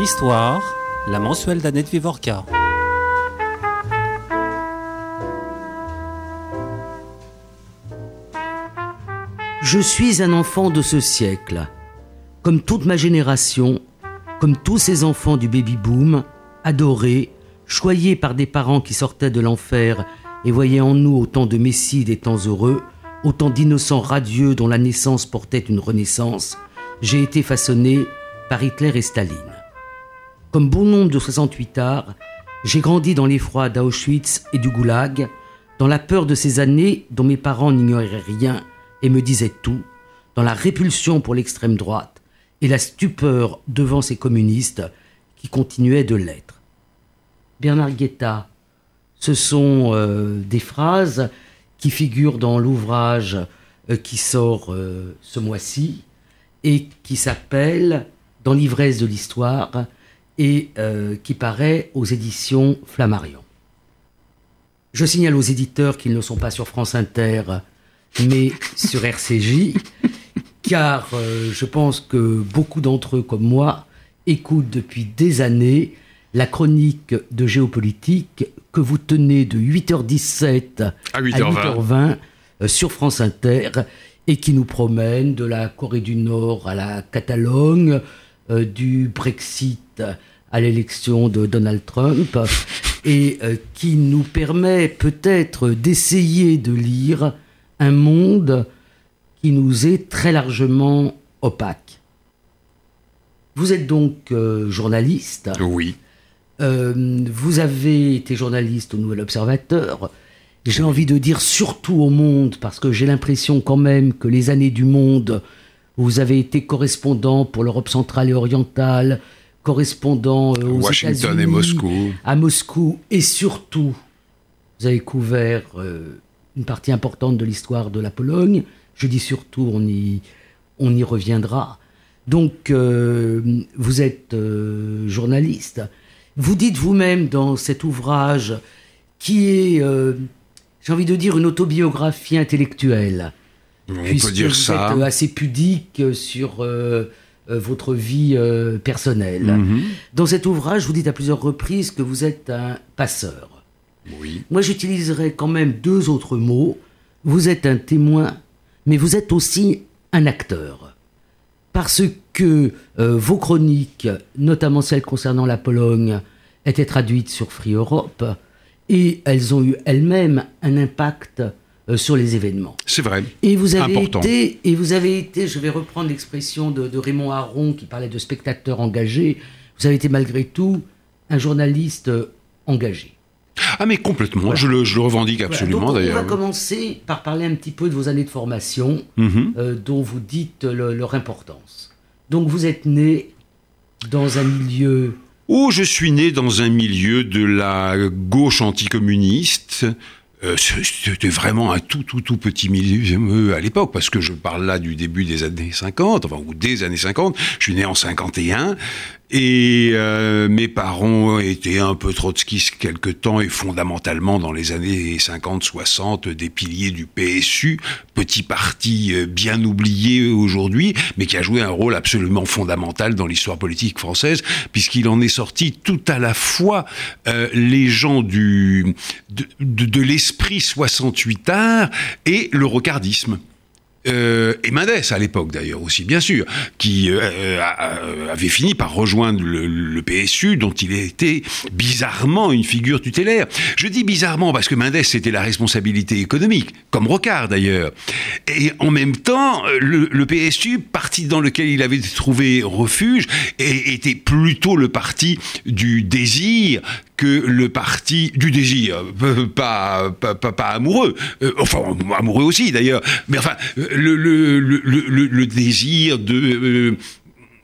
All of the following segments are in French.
Histoire, la mensuelle d'Annette Vivorca. Je suis un enfant de ce siècle. Comme toute ma génération, comme tous ces enfants du baby-boom, adorés, choyés par des parents qui sortaient de l'enfer et voyaient en nous autant de messies des temps heureux, autant d'innocents radieux dont la naissance portait une renaissance, j'ai été façonné par Hitler et Staline. Comme bon nombre de 68 arts, j'ai grandi dans l'effroi d'Auschwitz et du Goulag, dans la peur de ces années dont mes parents n'ignoraient rien et me disaient tout, dans la répulsion pour l'extrême droite et la stupeur devant ces communistes qui continuaient de l'être. Bernard Guetta, ce sont euh, des phrases qui figurent dans l'ouvrage euh, qui sort euh, ce mois-ci et qui s'appelle Dans l'ivresse de l'histoire et qui paraît aux éditions Flammarion. Je signale aux éditeurs qu'ils ne sont pas sur France Inter, mais sur RCJ, car je pense que beaucoup d'entre eux, comme moi, écoutent depuis des années la chronique de géopolitique que vous tenez de 8h17 à 8h20, euh, sur France Inter et qui nous promène de la Corée du Nord à la Catalogne, euh, du Brexit à l'élection de Donald Trump et euh, qui nous permet peut-être d'essayer de lire un monde qui nous est très largement opaque. Vous êtes donc journaliste. Oui. Euh, vous avez été journaliste au Nouvel Observateur. J'ai envie de dire surtout au Monde, parce que j'ai l'impression quand même que les années du Monde, vous avez été correspondant pour l'Europe centrale et orientale, correspondant euh, aux Washington et Moscou. À Moscou, et surtout, vous avez couvert euh, une partie importante de l'histoire de la Pologne. Je dis surtout, on y, on y reviendra. Donc, vous êtes journaliste. Vous dites vous-même dans cet ouvrage qui est, euh, j'ai envie de dire, une autobiographie intellectuelle. On peut dire vous ça. Êtes assez pudique sur euh, euh, votre vie personnelle. Mhm. Dans cet ouvrage, vous dites à plusieurs reprises que vous êtes un passeur. Oui. Moi, j'utiliserai quand même deux autres mots. Vous êtes un témoin, mais vous êtes aussi un acteur parce que euh, vos chroniques, notamment celles concernant la Pologne, étaient traduites sur Free Europe et elles ont eu elles-mêmes un impact euh, sur les événements. C'est vrai. Et vous avez Important. été, et vous avez été, je vais reprendre l'expression de, de Raymond Aron qui parlait de spectateurs engagés. Vous avez été malgré tout un journaliste euh, engagé. Ah mais complètement, je, le, je, le, revendique absolument voilà. d'ailleurs. On va commencer par parler un petit peu de vos années de formation, mm -hmm. euh, dont vous dites le, leur importance. Donc vous êtes né dans un milieu... Où je suis né dans un milieu de la gauche anticommuniste. Euh, C'était vraiment un tout, tout, tout petit milieu à l'époque, parce que je parle là du début des années 50, enfin, ou des années 50. Je suis né en 51. Et euh, mes parents étaient un peu trotskistes quelque temps et fondamentalement dans les années 50-60 des piliers du PSU, petit parti bien oublié aujourd'hui, mais qui a joué un rôle absolument fondamental dans l'histoire politique française, puisqu'il en est sorti tout à la fois euh, les gens du, de, de, de l'esprit 68 art et le rocardisme. Euh, et Mendes à l'époque d'ailleurs aussi bien sûr, qui euh, avait fini par rejoindre le, PSU dont il était bizarrement une figure tutélaire. Je dis bizarrement parce que Mendes c'était la responsabilité économique, comme Rocard d'ailleurs. Et en même temps, le, PSU, parti dans lequel il avait trouvé refuge, était plutôt le parti du désir que le parti du désir, pas, pas, pas, pas amoureux, euh, enfin amoureux aussi d'ailleurs, mais enfin le, désir de, euh,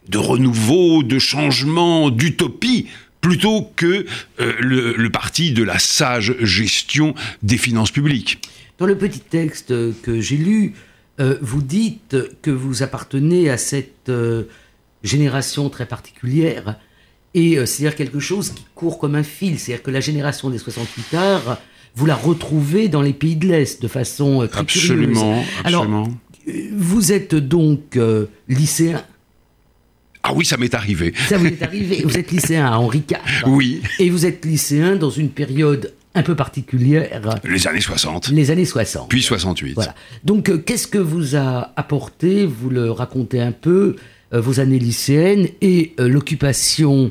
de renouveau, de changement, d'utopie plutôt que euh, le, parti de la sage gestion des finances publiques. Dans le petit texte que j'ai lu, euh, vous dites que vous appartenez à cette euh, génération très particulière et euh, c'est-à-dire quelque chose qui court comme un fil. C'est-à-dire que la génération des 68 arts, vous la retrouvez dans les pays de l'Est de façon euh, très absolument, curieuse. Absolument. Alors, vous êtes donc euh, lycéen Ah oui, ça m'est arrivé. Ça vous est arrivé. Vous êtes lycéen à Henri IV. Oui. Et vous êtes lycéen dans une période un peu particulière. Les années 60. Les années 60. Puis 68. Voilà. Donc, euh, qu'est-ce que vous a apporté Vous le racontez un peu, euh, vos années lycéennes et euh, l'occupation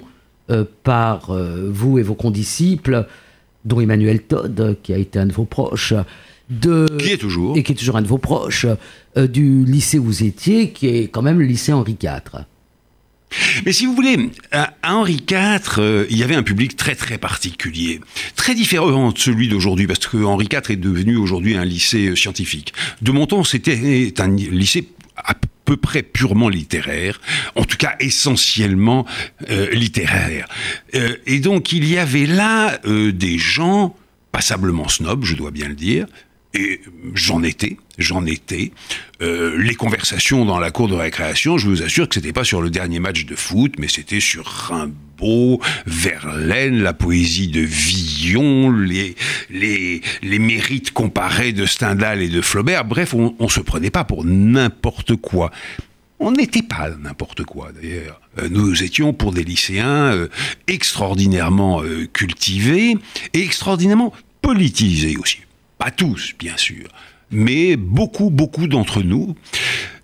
euh, par euh, vous et vos condisciples, dont Emmanuel Todd, qui a été un de vos proches, de, Qui est toujours. et qui est toujours un de vos proches, euh, du lycée où vous étiez, qui est quand même le lycée Henri IV. Mais si vous voulez, à Henri IV, euh, il y avait un public très très particulier, très différent de celui d'aujourd'hui, parce que Henri IV est devenu aujourd'hui un lycée scientifique. De mon temps, c'était un lycée à peu près purement littéraire, en tout cas essentiellement euh, littéraire. Euh, et donc il y avait là euh, des gens passablement snobs, je dois bien le dire, et j'en étais, j'en étais. Euh, les conversations dans la cour de récréation, je vous assure que c'était pas sur le dernier match de foot, mais c'était sur Rimbaud, Verlaine, la poésie de Villon, les, les, les mérites comparés de Stendhal et de Flaubert. Bref, on, on se prenait pas pour n'importe quoi. On n'était pas n'importe quoi d'ailleurs. Euh, Nous étions pour des lycéens euh, extraordinairement euh, cultivés et extraordinairement politisés aussi. Pas tous, bien sûr, mais beaucoup, beaucoup d'entre nous.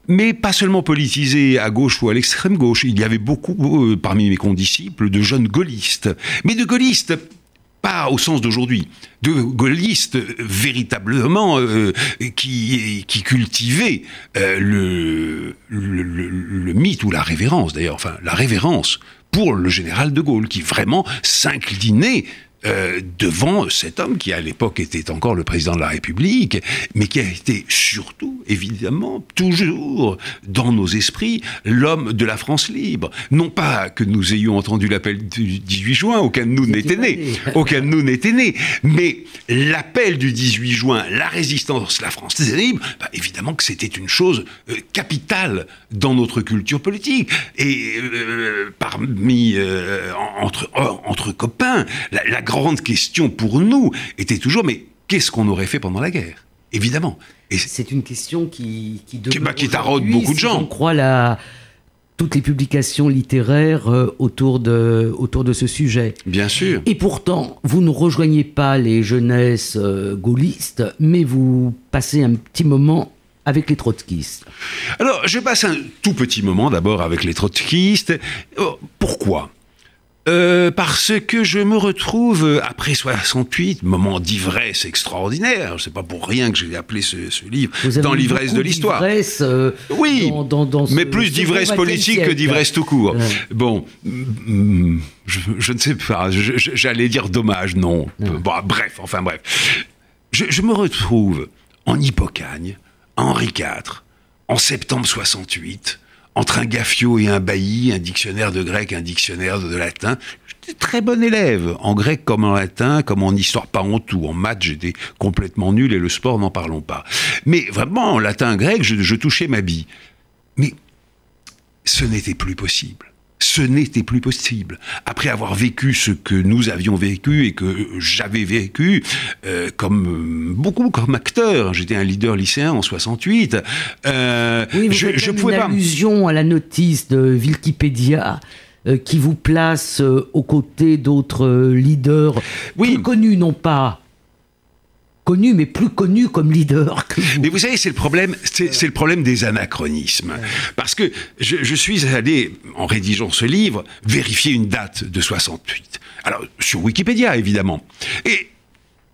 Mais pas seulement politisés à gauche ou à l'extrême gauche. Il y avait beaucoup, euh, parmi mes condisciples, de jeunes gaullistes. Mais de gaullistes pas au sens d'aujourd'hui, de gaullistes euh, véritablement euh, qui, qui cultivaient le, le- le mythe ou la révérence d'ailleurs, enfin la révérence pour le général de Gaulle, qui vraiment s'inclinait euh, devant cet homme qui à l'époque était encore le président de la République, mais qui a été surtout, évidemment, toujours dans nos esprits, l'homme de la France libre. Non pas que nous ayons entendu l'appel du 18 juin, aucun de nous n'était né, aucun de nous n'était né, mais l'appel du 18 juin, la résistance, la France libre, bah, évidemment que c'était une chose euh, capitale dans notre culture politique. Et euh, parmi euh, en- entre en- entre copains, la, la grande question pour nous était toujours mais qu'est-ce qu'on aurait fait pendant la guerre? Évidemment. Et c'est- une question qui qui, demeure bah, qui taraude beaucoup de si gens. On croit la toutes les publications littéraires euh, autour de autour de ce sujet. bien sûr. Et pourtant, vous ne rejoignez pas les jeunesses euh, gaullistes, mais vous passez un petit moment avec les trotskistes. Alors, je passe un tout petit moment d'abord avec les trotskistes. Oh, pourquoi? Euh, parce que je me retrouve euh, après 68, moment d'ivresse extraordinaire. C'est pas pour rien que j'ai appelé ce, ce livre Vous dans l'ivresse de l'histoire. euh, Oui, dans- dans- dans ce- mais plus d'ivresse politique que d'ivresse tout court. Ouais. Bon, mm, je, je ne sais pas, j'allais dire dommage, non. Bon, bref, enfin bref. Je, je me retrouve en Hippocagne, à Henri IV, en septembre 68, entre un gaffio et un bailli, un dictionnaire de grec, un dictionnaire de latin. J'étais très bon élève, en grec comme en latin, comme en histoire, pas en tout. En maths, j'étais complètement nul et le sport, n'en parlons pas. Mais vraiment, en latin, grec, je, je touchais ma bille. Mais ce n'était plus possible. Ce n'était plus possible. Après avoir vécu ce que nous avions vécu et que j'avais vécu, euh, comme euh, beaucoup comme acteur, j'étais un leader lycéen en 68. euh, Oui, vous je, faites je même pouvais une pas. allusion à la notice de Wikipédia euh, qui vous place aux côtés d'autres leaders Oui. plus connus, non pas mais plus connus comme leaders que vous. Mais vous savez, c'est le problème, c'est c'est le problème des anachronismes. Parce que je, je suis allé, en rédigeant ce livre, vérifier une date de 68. Alors, sur Wikipédia, évidemment. Et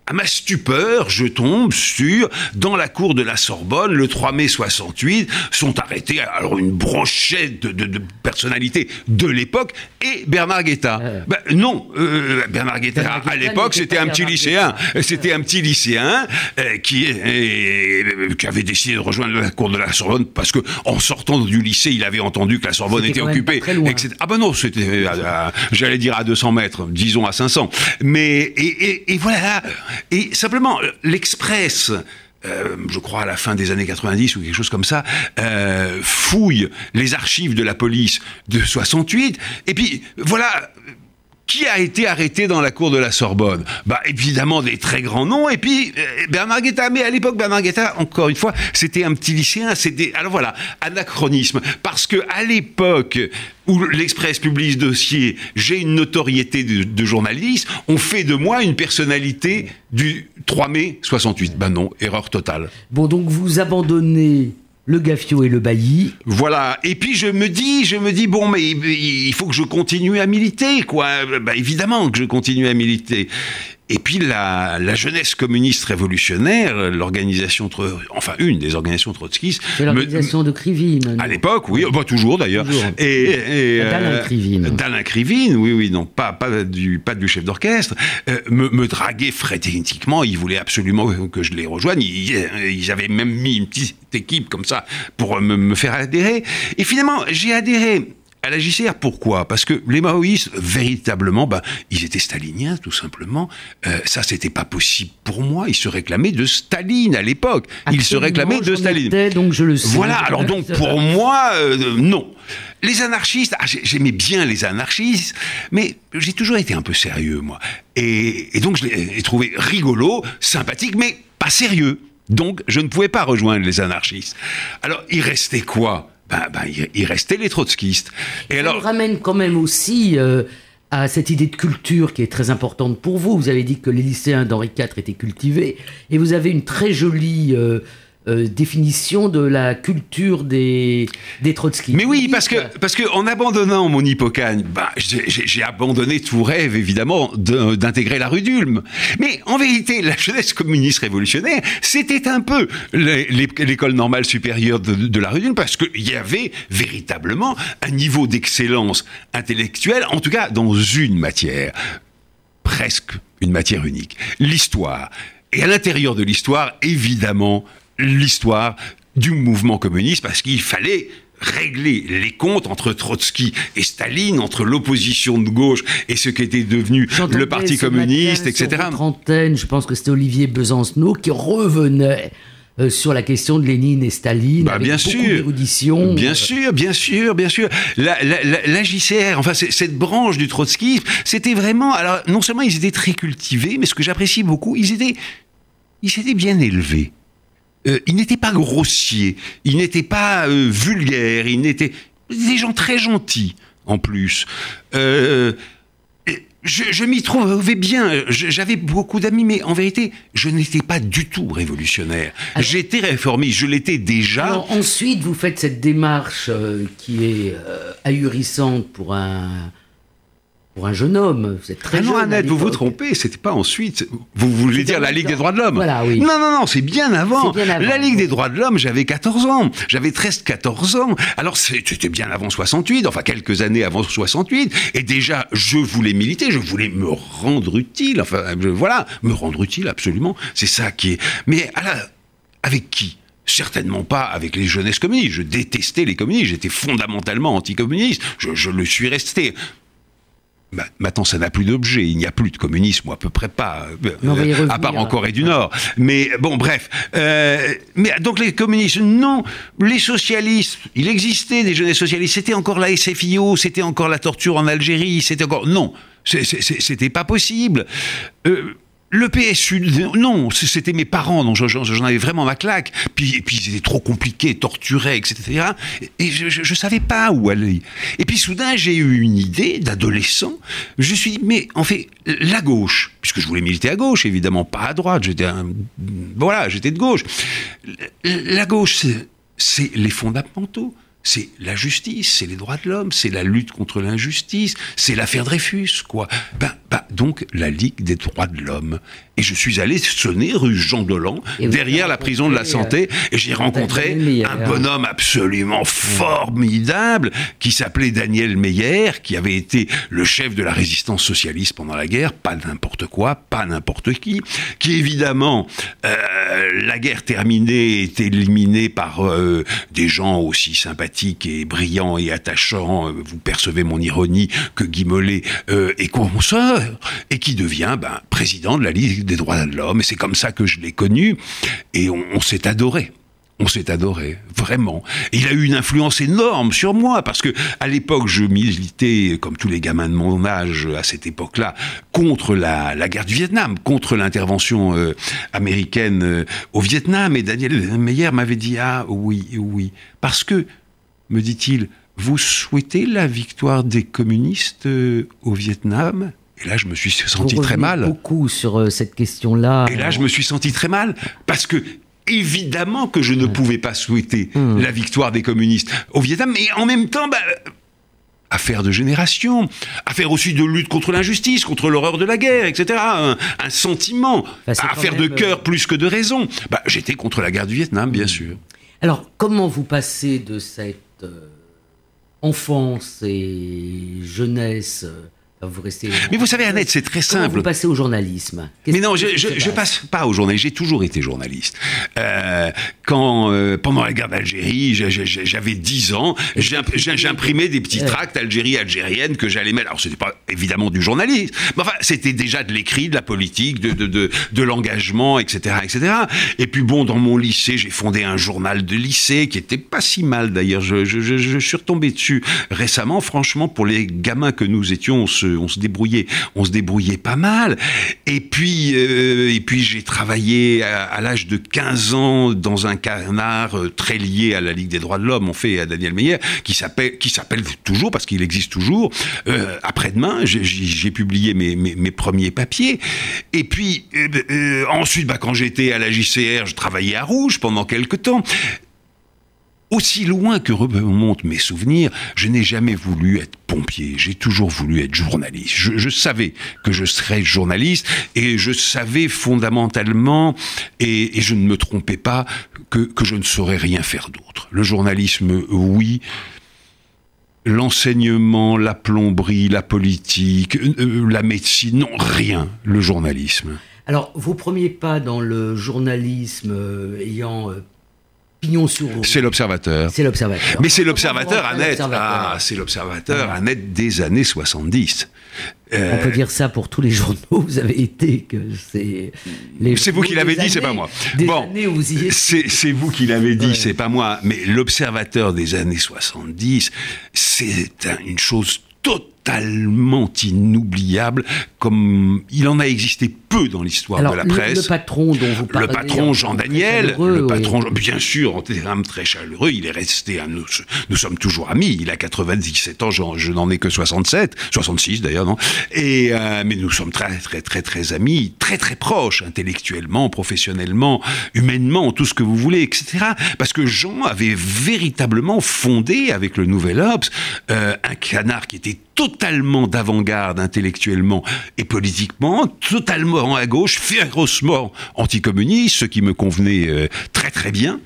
à ma stupeur, je tombe sur, dans la cour de la Sorbonne, le 3 mai 68, sont arrêtés alors une brochette de, de- de personnalités de l'époque et Bernard Guetta. Ben, non, euh, Bernard Guetta, Bernard Guetta à l'époque, n'était c'était un petit lycéen. C'était un petit lycéen euh, qui, euh, qui avait décidé de rejoindre la cour de la Sorbonne parce que en sortant du lycée, il avait entendu que la Sorbonne était occupée. etc. Ah ben non, c'était, j'allais dire à 200 mètres, disons à 500. Mais et, et- et voilà. Et simplement l'Express. euh, je crois à la fin des années 90 ou quelque chose comme ça, euh, fouille les archives de la police de 68, et puis voilà, qui a été arrêté dans la cour de la Sorbonne? Bah évidemment des très grands noms et puis euh, Bernard Guetta. Mais à l'époque Bernard Guetta, encore une fois, c'était un petit lycéen. C'était alors voilà anachronisme parce que à l'époque où l'Express publie ce dossier, j'ai une notoriété de, de, journaliste, on fait de moi une personnalité du 3 mai 68. Ben non, erreur totale. Bon, donc vous abandonnez le Gaffio et le Bailly. Voilà. Et puis je me dis, je me dis bon, mais il faut que je continue à militer, quoi. Bah, évidemment que je continue à militer. Et puis la, la jeunesse communiste révolutionnaire, l'organisation, enfin une des organisations trotskistes. C'est l'organisation de Krivine. À l'époque, oui, bah, toujours d'ailleurs. Et, et D'Alain euh, Krivine. D'Alain Krivine, oui, oui, non, pas, pas, du, pas du chef d'orchestre, euh, me, me draguait frénétiquement. Ils voulaient absolument que je les rejoigne. Ils, ils, avaient même mis une petite équipe comme ça pour me, me faire adhérer. Et finalement, j'ai adhéré à la JCR, pourquoi? Parce que les maoïstes, véritablement, ben, ils étaient staliniens, tout simplement. Euh, ça, c'était pas possible pour moi. Ils se réclamaient de Staline à l'époque. Ils se réclamaient de Staline. donc je le sais. Voilà. Alors donc pour moi, euh, non. Les anarchistes, ah, j'aimais bien les anarchistes, mais j'ai toujours été un peu sérieux, moi. Et, et donc je les ai trouvés rigolos, sympathiques, mais pas sérieux. Donc je ne pouvais pas rejoindre les anarchistes. Alors il restait quoi? Ben, ben, il, restait les trotskistes. Et Ça alors, ramène quand même aussi euh, à cette idée de culture qui est très importante pour vous. Vous avez dit que les lycéens d'Henri IV étaient cultivés, et vous avez une très jolie euh, euh, définition de la culture des, des trotskistes. Mais oui, parce que, parce que en abandonnant mon hippocagne, bah, j'ai abandonné tout rêve, évidemment, d'intégrer la rue d'Ulm. Mais en vérité, la jeunesse communiste révolutionnaire, c'était un peu l'école normale supérieure de, de la rue d'Ulm, parce qu'il y avait véritablement un niveau d'excellence intellectuelle, en tout cas dans une matière, presque une matière unique, l'histoire. Et à l'intérieur de l'histoire, évidemment, l'histoire du mouvement communiste parce qu'il fallait régler les comptes entre Trotsky et Staline, entre l'opposition de gauche et ce qui était devenu le Parti communiste, etc. Sur trentaine, je pense que c'était Olivier Besancenot qui revenait euh, sur la question de Lénine et Staline, bah, avec bien beaucoup d'érudition. Bien sûr, bien sûr, bien sûr. La, la, la, la JCR, enfin cette branche du trotskisme, c'était vraiment. Alors non seulement ils étaient très cultivés, mais ce que j'apprécie beaucoup, ils étaient, ils étaient bien élevés euh, il n'était pas grossier, il n'était pas euh, vulgaire, il n'était des gens très gentils en plus. Euh, je, je m'y trouvais bien, j'avais beaucoup d'amis, mais en vérité, je n'étais pas du tout révolutionnaire. J'étais réformiste, je l'étais déjà. Alors, ensuite, vous faites cette démarche qui est ahurissante pour un pour un jeune homme. Vous êtes très ah non, Annette, vous vous trompez, c'était pas ensuite. Vous voulez dire la Ligue des droits de l'homme Voilà, oui. Non, non, non, c'est bien, avant. La Ligue des droits de l'homme, j'avais 14 ans. J'avais 13-14 ans. Alors, c'était bien avant 68, enfin quelques années avant 68. Et déjà, je voulais militer, je voulais me rendre utile. Enfin, voilà, me rendre utile, absolument. C'est ça qui est. Mais avec qui? Certainement pas avec les jeunesses communistes. Je détestais les communistes. J'étais fondamentalement anticommuniste. Je, je le suis resté. Maintenant, ça n'a plus d'objet. Il n'y a plus de communisme, ou à peu près pas, euh, à part en Corée du Nord. Mais bon, bref. Euh, mais donc les communistes, non. Les socialistes, il existait des jeunes socialistes. C'était encore la SFIO, c'était encore la torture en Algérie, c'était encore non. C'était pas possible. Euh, le PSU, non, c'était mes parents, donc j'en avais vraiment ma claque. Puis, puis c'était trop compliqué, torturé, etc. Et je ne savais pas où aller. Et puis soudain, j'ai eu une idée d'adolescent. Je me suis dit, mais en fait, la gauche, puisque je voulais militer à gauche, évidemment, pas à droite, j'étais voilà, j'étais de gauche. La gauche, c'est les fondamentaux c'est la justice, c'est les droits de l'homme, c'est la lutte contre l'injustice, c'est l'affaire Dreyfus, quoi. Ben, ben, donc la Ligue des droits de l'homme. Et je suis allé sonner rue Jean Dolan, derrière la prison de la Santé, euh, et j'ai rencontré un bonhomme absolument formidable qui s'appelait Daniel Meyer, qui avait été le chef de la résistance socialiste pendant la guerre, pas n'importe quoi, pas n'importe qui, qui évidemment, euh, la guerre terminée, est éliminé par euh, des gens aussi sympathiques et brillants et attachants, vous percevez mon ironie, que Guy Mollet est consoeur, et qui devient ben, président de la Ligue des droits de l'homme. Et c'est comme ça que je l'ai connu. Et on, s'est adoré. on s'est adoré, vraiment. Et il a eu une influence énorme sur moi parce que à l'époque, je militais, comme tous les gamins de mon âge à cette époque-là, contre la, guerre du Vietnam, contre l'intervention euh, américaine euh, au Vietnam. Et Daniel Meyer m'avait dit ah oui, oui, parce que me dit-il, vous souhaitez la victoire des communistes euh, au Vietnam? Et là, je me suis senti très mal. Beaucoup sur cette question-là. Et là, je me suis senti très mal parce que évidemment que je ne pouvais pas souhaiter hmm. la victoire des communistes au Vietnam, mais en même temps, bah, affaire de génération, affaire aussi de lutte contre l'injustice, contre l'horreur de la guerre, etc. Un, sentiment, affaire de cœur euh, plus que de raison. Bah, J'étais contre la guerre du Vietnam, bien sûr. Alors, comment vous passez de cette euh, enfance et jeunesse euh, vous restez... Mais vous savez, Annette, c'est très simple. Vous passez au journalisme? Mais non, je, je, passe pas au journalisme. J'ai toujours été journaliste. Euh, quand euh, pendant la guerre d'Algérie, j'avais 10 ans, j'imprimais des petits tracts Algérie algérienne que j'allais mettre. Alors c'était pas évidemment du journalisme, mais enfin c'était déjà de l'écrit, de la politique, de de, de, de l'engagement, etc., etc. Et puis bon, dans mon lycée, j'ai fondé un journal de lycée qui était pas si mal d'ailleurs. Je, je, suis retombé dessus récemment. Franchement, pour les gamins que nous étions, on se on se débrouillait, on se débrouillait pas mal. Et puis, euh, et puis j'ai travaillé à, l'âge de 15 ans dans un canard euh, très lié à la Ligue des droits de l'homme, on fait à Daniel Meyer, qui s'appelle, qui s'appelle toujours parce qu'il existe toujours. Euh, après-demain, j'ai publié mes, mes, premiers papiers. Et puis ensuite, bah, quand j'étais à la JCR, je travaillais à Rouge pendant quelques temps aussi loin que remontent mes souvenirs, je n'ai jamais voulu être pompier, j'ai toujours voulu être journaliste. Je, savais que je serais journaliste et je savais fondamentalement, et, je ne me trompais pas, que, je ne saurais rien faire d'autre. Le journalisme, oui, l'enseignement, la plomberie, la politique, euh, euh, la médecine, non, rien, le journalisme. Alors, vos premiers pas dans le journalisme euh, ayant c'est l'observateur. C'est l'observateur. Mais c'est l'observateur à net. Ah, c'est l'observateur à net des années 70. Euh, On peut dire ça pour tous les journaux vous avez été, que c'est. C'est vous qui l'avez dit, c'est pas moi. bon, c'est vous qui l'avez dit, c'est pas moi. Mais l'observateur des années 70, c'est une chose totalement inoubliable, comme il en a existé peu dans l'histoire de la presse. Le, patron dont vous parlez. Le patron Jean Daniel, le patron, bien sûr, en termes très chaleureux, il est resté, nous, nous sommes toujours amis. Il a 97 ans, je, n'en ai que 67, 66 d'ailleurs, non? Et euh, mais nous sommes très, très, très, très amis, très, très proches, intellectuellement, professionnellement, humainement, tout ce que vous voulez, etc. Parce que Jean avait véritablement fondé avec le Nouvel Obs euh, un canard qui était totalement d'avant-garde intellectuellement et politiquement, totalement à gauche, férocement anticommuniste, ce qui me convenait euh, très très bien,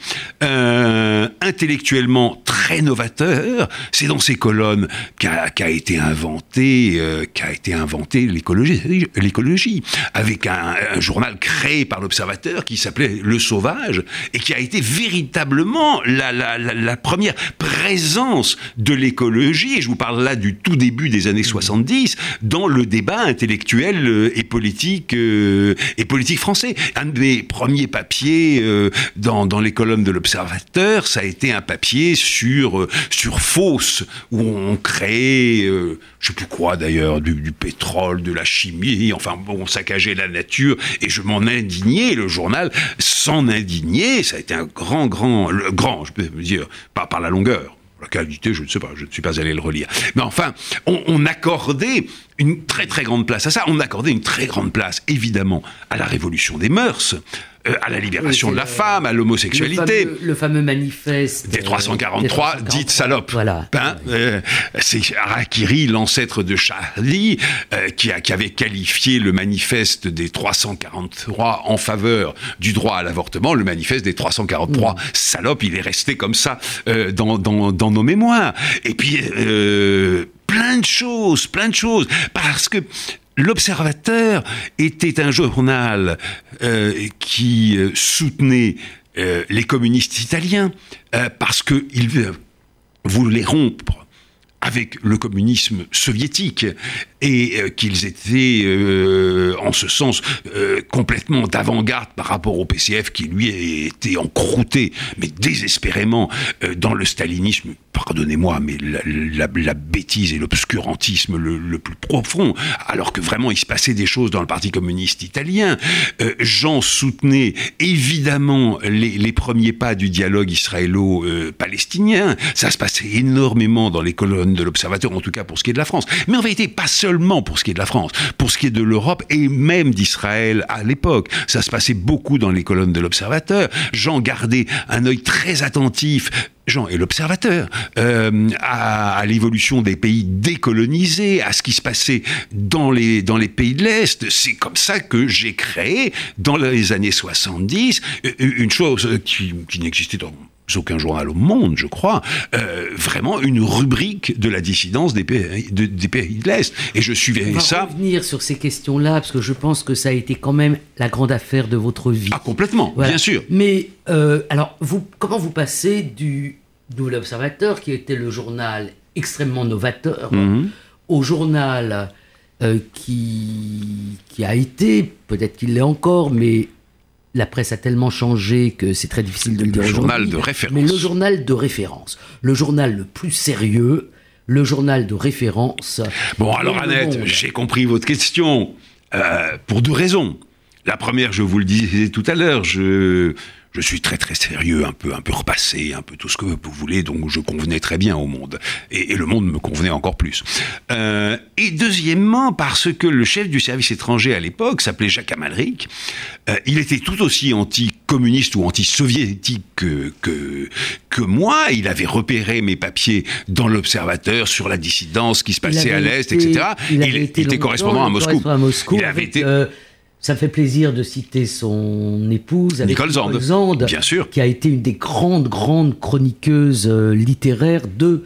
euh, intellectuellement très novateur. C'est dans ces colonnes qu'a été inventé, euh, qu'a été inventé l'écologie, l'écologie, avec un, journal créé par l'Observateur qui s'appelait Le Sauvage et qui a été véritablement la, la première présence de l'écologie. Et je vous parle là du tout début des années 70 dans le débat intellectuel euh, et politique euh, et politique français. Un des premiers papiers euh, dans, dans les colonnes de l'Observateur, ça a été un papier sur sur Fausse où on créait je sais plus quoi d'ailleurs, du, du, pétrole, de la chimie, enfin bon, on saccageait la nature, et je m'en indignais, le journal s'en indignait, ça a été un grand, grand, le, grand, je peux dire, pas par la longueur, la qualité, je ne sais pas, je ne suis pas allé le relire. Mais enfin, on, accordait une très très grande place à ça. On accordait une très grande place, évidemment, à la révolution des mœurs, euh, à la libération de la femme, à l'homosexualité. Le, fameux, manifeste. Des 343, euh, dites salope. Voilà. Ben, euh, c'est Harakiri, l'ancêtre de Charlie, qui, a, qui, avait qualifié le manifeste des 343 en faveur du droit à l'avortement, le manifeste des 343 mmh. salopes. Il est resté comme ça dans, dans, dans, nos mémoires. Et puis plein de choses, plein de choses, parce que L'Observateur était un journal euh, qui euh, soutenait euh, les communistes italiens parce qu'il voulait rompre avec le communisme soviétique et qu'ils étaient en ce sens complètement d'avant-garde par rapport au PCF qui lui était encrouté, mais désespérément dans le stalinisme. Pardonnez-moi, mais la, bêtise et l'obscurantisme le, plus profond, alors que vraiment il se passait des choses dans le Parti communiste italien. Jean soutenait évidemment les, les premiers pas du dialogue israélo-palestinien. Ça se passait énormément dans les colonnes de l'Observateur, en tout cas pour ce qui est de la France. Mais en vérité, pas seulement pour ce qui est de la France, pour ce qui est de l'Europe et même d'Israël à l'époque. Ça se passait beaucoup dans les colonnes de l'Observateur. Jean gardait un œil très attentif Jean est l'observateur euh, à, l'évolution des pays décolonisés, à ce qui se passait dans les, dans les pays de l'Est. C'est comme ça que j'ai créé, dans les années 70, une chose qui, qui n'existait dans aucun journal au monde, je crois, euh, vraiment une rubrique de la dissidence des pays de, des pays de l'Est. Et je suivais ça. On va revenir sur ces questions-là, parce que je pense que ça a été quand même la grande affaire de votre vie. Ah, complètement, bien sûr. Mais, euh, alors, vous, comment vous passez du Nouvel Observateur, qui était le journal extrêmement novateur, mhm. au journal euh, qui, qui a été, peut-être qu'il l'est encore, mais la presse a tellement changé que c'est très difficile de le dire Le journal de référence. Mais le journal de référence, le journal le plus sérieux, le journal de référence. Bon, alors Annette, j'ai compris votre question euh, pour deux raisons. La première, je vous le disais tout à l'heure, je je suis très très sérieux, un peu un peu repassé, un peu tout ce que vous voulez, donc je convenais très bien au monde et, le monde me convenait encore plus. Euh, et deuxièmement, parce que le chef du service étranger à l'époque s'appelait Jacques Amalric, euh, il était tout aussi anti-communiste ou anti-soviétique que, que, moi. Il avait repéré mes papiers dans l'Observateur sur la dissidence qui se passait à l'est, etc. Il, était correspondant à Moscou. il avait été euh, ça fait plaisir de citer son épouse, Nicole Zand, bien sûr. qui a été une des grandes, grandes chroniqueuses euh, littéraires de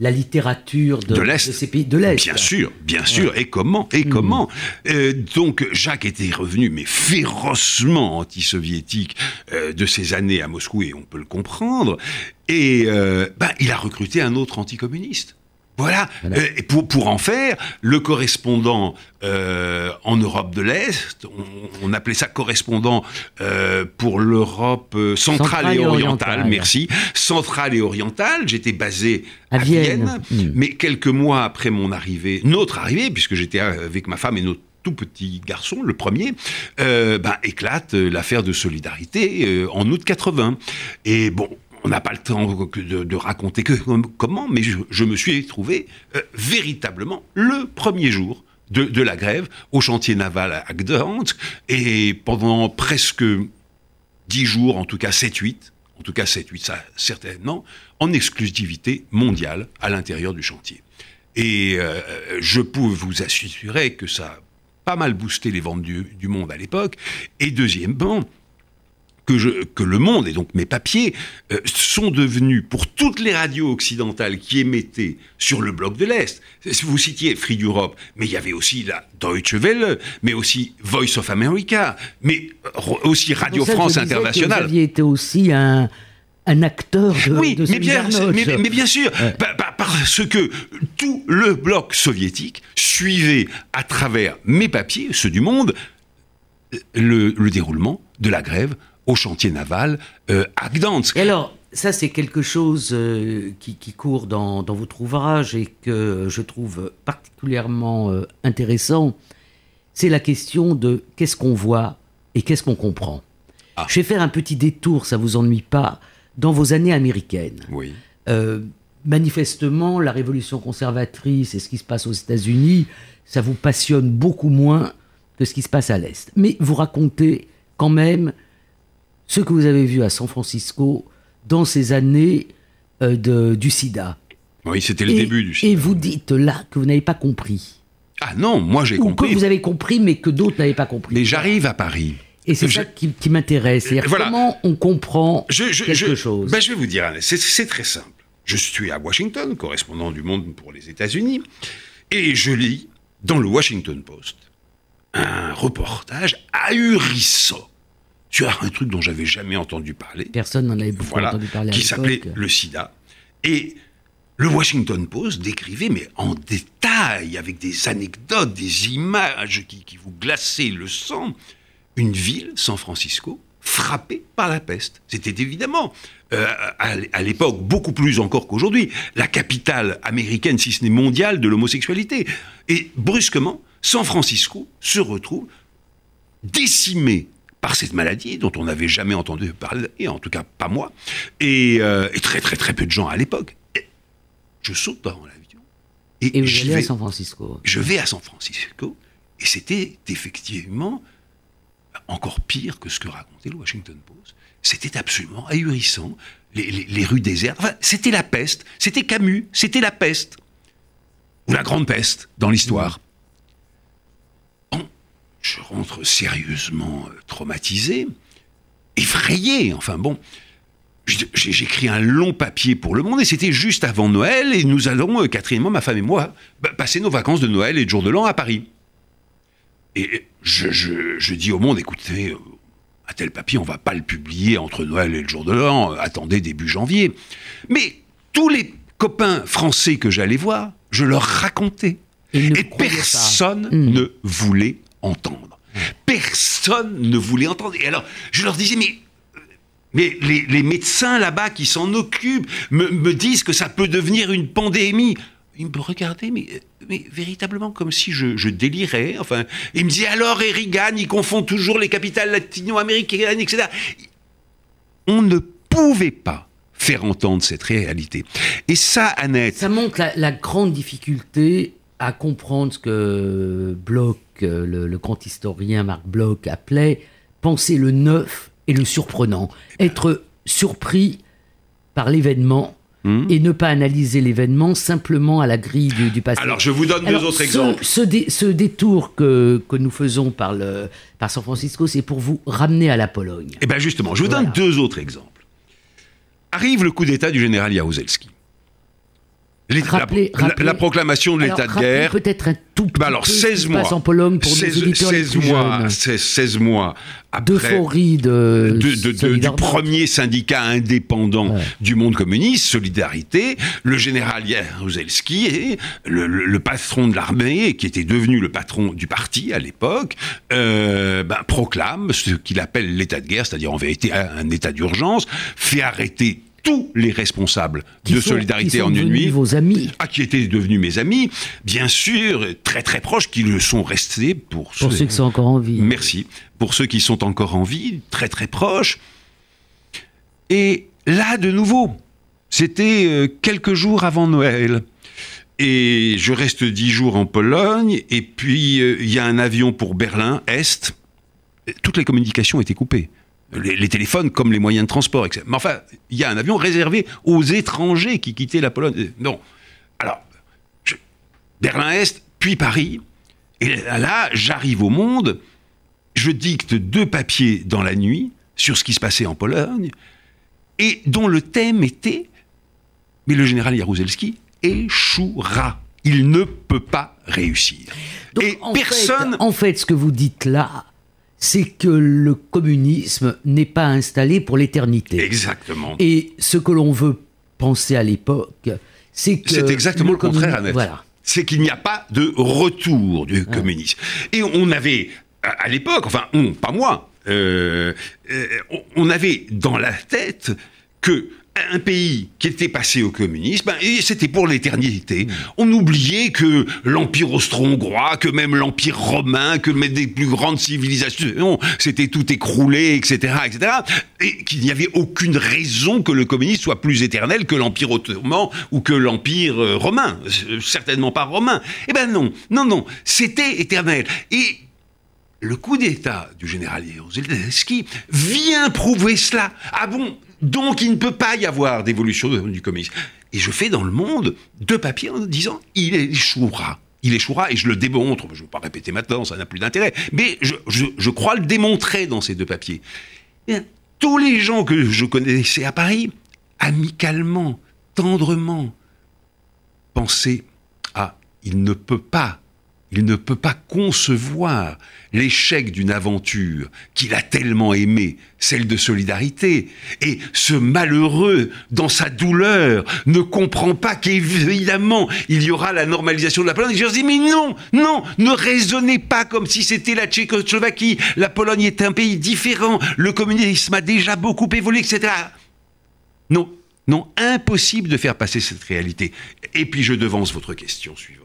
la littérature de, de, ces pays de l'Est. Bien sûr, bien sûr. Et comment Et hmm. comment euh, Donc Jacques était revenu, mais férocement anti-soviétique euh, de ses années à Moscou, et on peut le comprendre. Et bah, il a recruté un autre anticommuniste. Voilà, euh, et pour, pour en faire, le correspondant euh, en Europe de l'Est, on, appelait ça correspondant euh, pour l'Europe centrale, et orientale, merci, centrale et orientale, j'étais basé à, Vienne, hmm. mais quelques mois après mon arrivée, notre arrivée, puisque j'étais avec ma femme et notre tout petit garçon, le premier, ben, éclate l'affaire de solidarité en août 80. Et bon, on n'a pas le temps de, raconter comment, mais je, me suis trouvé euh, véritablement le premier jour de, la grève au chantier naval à Gdansk, et pendant presque dix jours, en tout cas 7-8, en tout cas 7-8, ça certainement, en exclusivité mondiale à l'intérieur du chantier. Et euh, je peux vous assurer que ça a pas mal boosté les ventes du monde à l'époque. Et deuxièmement, que, je, que Le Monde, et donc mes papiers, euh, sont devenus, pour toutes les radios occidentales qui émettaient sur le bloc de l'Est, vous citiez Free Europe, mais il y avait aussi la Deutsche Welle, mais aussi Voice of America, mais aussi Radio France Internationale. vous aviez été aussi un, un acteur de, oui, mais, bien, mais, bien sûr, parce que tout le bloc soviétique suivait à travers mes papiers, ceux du Monde, le, le déroulement de la grève au chantier naval euh, à Gdansk. Et alors, ça c'est quelque chose euh, qui, court dans, votre ouvrage et que je trouve particulièrement euh, intéressant. C'est la question de qu'est-ce qu'on voit et qu'est-ce qu'on comprend. Ah. Je vais faire un petit détour, ça vous ennuie pas, dans vos années américaines. Oui. manifestement, la révolution conservatrice et ce qui se passe aux États-Unis, ça vous passionne beaucoup moins que ce qui se passe à l'Est. Mais vous racontez quand même ce que vous avez vu à San Francisco dans ces années euh, de, du sida. Oui, c'était le début du sida. Et vous dites là que vous n'avez pas compris. Ah non, moi j'ai compris. que vous avez compris, mais que d'autres n'avaient pas compris. Mais j'arrive à Paris. Et c'est ça qui, m'intéresse. C'est comment on comprend quelque chose. Ben, je vais vous dire, c'est très simple. Je suis à Washington, correspondant du Monde pour les États-Unis, et je lis dans le Washington Post un reportage ahurissant tu as un truc dont j'avais jamais entendu parler. Personne n'en avait beaucoup entendu parler. Qui s'appelait le sida. Et le Washington Post décrivait, mais en détail, avec des anecdotes, des images qui, qui vous glaçaient le sang, une ville, San Francisco, frappée par la peste. C'était évidemment, euh, à, l'époque, beaucoup plus encore qu'aujourd'hui, la capitale américaine, si ce n'est mondiale, de l'homosexualité. Et brusquement, San Francisco se retrouve décimé par cette maladie dont on n'avait jamais entendu parler, en tout cas pas moi, et, euh, très très très peu de gens à l'époque. Je saute dans l'avion. Et, et vous allez à San Francisco. Je vais à San Francisco, et c'était effectivement encore pire que ce que racontait le Washington Post. C'était absolument ahurissant. Les, rues désertes. Enfin, c'était la peste. C'était Camus. C'était la peste. Ou la grande peste dans l'histoire. Je rentre sérieusement euh, traumatisé, effrayé. Enfin bon, j'écris un long papier pour Le Monde et c'était juste avant Noël et nous allons, euh, Catherine, ma femme et moi, bah, passer nos vacances de Noël et de jour de l'an à Paris. Et je, dis au monde, écoutez, euh, à tel papier, on va pas le publier entre Noël et le jour de l'an, euh, attendez début janvier. Mais tous les copains français que j'allais voir, je leur racontais. Et, personne hmm. ne voulait entendre. Personne ne voulait entendre. Et alors, je leur disais, mais les, médecins là-bas qui s'en occupent me, disent que ça peut devenir une pandémie il me regardait, mais, mais véritablement comme si je, délirais. Enfin, il me dit alors, Reagan, il confond toujours les capitales latino-américaines, etc. On ne pouvait pas faire entendre cette réalité. Et ça, Annette. Ça montre la, grande difficulté à comprendre ce que Bloch, le, le, grand historien Marc Bloch, appelait penser le neuf et le surprenant. Être surpris par l'événement Hmm. et ne pas analyser l'événement simplement à la grille du, passé. Alors, je vous donne deux autres exemples. Ce, détour que, que, nous faisons par, le, par San Francisco, c'est pour vous ramener à la Pologne. Eh bien, justement, je vous donne deux autres exemples. Arrive le coup d'État du général Jaruzelski la, proclamation de l'état de guerre. Peut-être un tout petit bah alors, 16 mois, en Pologne pour 16, nos 16 mois, 16, mois après de, de, du premier syndicat indépendant du monde communiste, Solidarité, le général Jaruzelski le, patron de l'armée, qui était devenu le patron du parti à l'époque, euh, ben, proclame ce qu'il appelle l'état de guerre, c'est-à-dire en vérité un état d'urgence, fait arrêter tous les responsables de Solidarité en une nuit. vos amis. Ah, qui étaient devenus mes amis, bien sûr, très très proches, qui le sont restés pour, pour ceux, qui sont encore en vie. Merci. Pour ceux qui sont encore en vie, très très proches. Et là, de nouveau, c'était euh, quelques jours avant Noël. Et je reste dix jours en Pologne, et puis euh, il y a un avion pour Berlin, Est. Toutes les communications étaient coupées les, téléphones comme les moyens de transport, etc. Mais enfin, il y a un avion réservé aux étrangers qui quittaient la Pologne. Non. Alors, Berlin-Est, puis Paris. Et là, j'arrive au monde, je dicte deux papiers dans la nuit sur ce qui se passait en Pologne, et dont le thème était Mais le général Jaruzelski échouera. Il ne peut pas réussir. et personne. en fait, ce que vous dites là, c'est que le communisme n'est pas installé pour l'éternité. Exactement. Et ce que l'on veut penser à l'époque, c'est que... C'est exactement le, contraire, Annette. Voilà. C'est qu'il n'y a pas de retour du communisme. Et on avait, à l'époque, enfin, on, pas moi, euh, euh, on avait dans la tête que un pays qui était passé au communisme, ben, et c'était pour l'éternité. On oubliait que l'empire austro-hongrois, que même l'empire romain, que même des plus grandes civilisations, c'était tout écroulé, etc., etc., et qu'il n'y avait aucune raison que le communisme soit plus éternel que l'empire ottoman ou que l'empire euh, romain, certainement pas romain. Eh ben non, non, non, c'était éternel. Et le coup d'État du général Jaruzelski vient prouver cela. Ah bon? Donc il ne peut pas y avoir d'évolution du communisme. Et je fais dans le monde deux papiers en disant il échouera. Il échouera et je le démontre. Je ne vais pas répéter maintenant, ça n'a plus d'intérêt. Mais je, crois le démontrer dans ces deux papiers. tous les gens que je connaissais à Paris, amicalement, tendrement, pensaient ah, il ne peut pas il ne peut pas concevoir l'échec d'une aventure qu'il a tellement aimée, celle de solidarité. Et ce malheureux, dans sa douleur, ne comprend pas qu'évidemment, il y aura la normalisation de la Pologne. Et je dis, mais non, non, ne raisonnez pas comme si c'était la Tchécoslovaquie. La Pologne est un pays différent. Le communisme a déjà beaucoup évolué, etc. Non, non, impossible de faire passer cette réalité. Et puis je devance votre question suivante.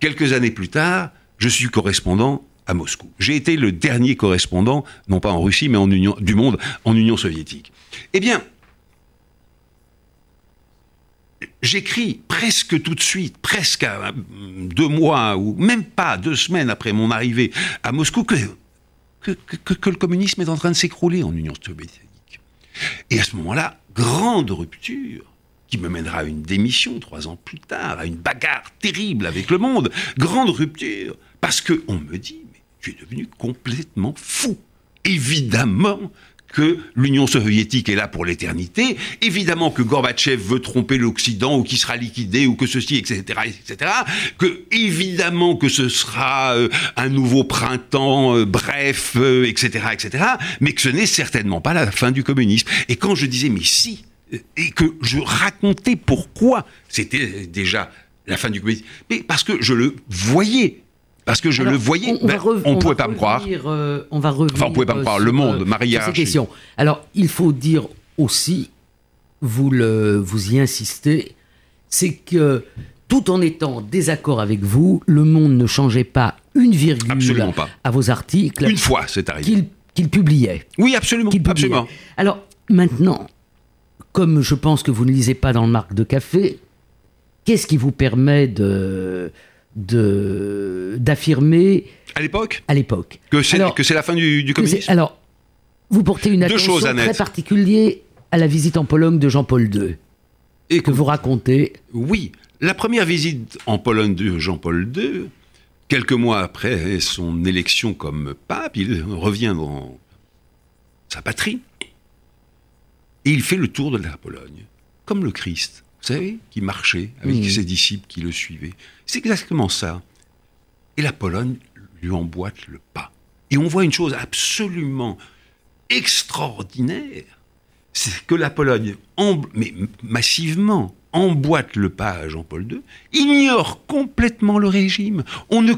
Quelques années plus tard, je suis correspondant à Moscou. J'ai été le dernier correspondant, non pas en Russie, mais du monde en Union soviétique. Eh bien, j'écris presque tout de suite, presque à deux mois, ou même pas deux semaines après mon arrivée à Moscou, que, que le communisme est en train de s'écrouler en Union soviétique. Et à ce moment-là, grande rupture qui me mènera à une démission trois ans plus tard, à une bagarre terrible avec le monde. Grande rupture. Parce qu'on me dit, mais tu es devenu complètement fou. Évidemment que l'Union soviétique est là pour l'éternité, évidemment que Gorbatchev veut tromper l'Occident ou qu'il sera liquidé ou que ceci, etc., etc., que évidemment que ce sera euh, un nouveau printemps, euh, bref, etc., euh, etc., mais que ce n'est certainement pas la fin du communisme. Et quand je disais, mais si, et que je racontais pourquoi c'était déjà la fin du communisme. Mais parce que je le voyais. Parce que je le voyais. On, ben, ne pouvait pas me croire. Euh, on va revenir. Enfin, on pouvait pas me croire. Le monde, euh, Maria. Ces questions. Alors, il faut dire aussi, vous, le, vous y insistez, c'est que tout en étant en désaccord avec vous, le monde ne changeait pas une virgule à vos articles. Une fois, c'est arrivé. Qu'il publiait. Oui, absolument. absolument. Alors, maintenant, comme je pense que vous ne lisez pas dans le marque de café, qu'est-ce qui vous permet de d'affirmer à l'époque à l'époque. Que c'est que c'est la fin du, du communisme alors vous portez une attention très particulière à la visite en Pologne de Jean-Paul II et que vous racontez. Oui la première visite en Pologne de Jean-Paul II quelques mois après son élection comme pape il revient dans sa patrie et il fait le tour de la Pologne, comme le Christ, vous savez, qui marchait avec ses disciples qui le suivaient. C'est exactement ça. Et la Pologne lui emboîte le pas. Et on voit une chose absolument extraordinaire, c'est que la Pologne, mais massivement, emboîte le pas à Jean-Paul II, ignore complètement le régime. On ne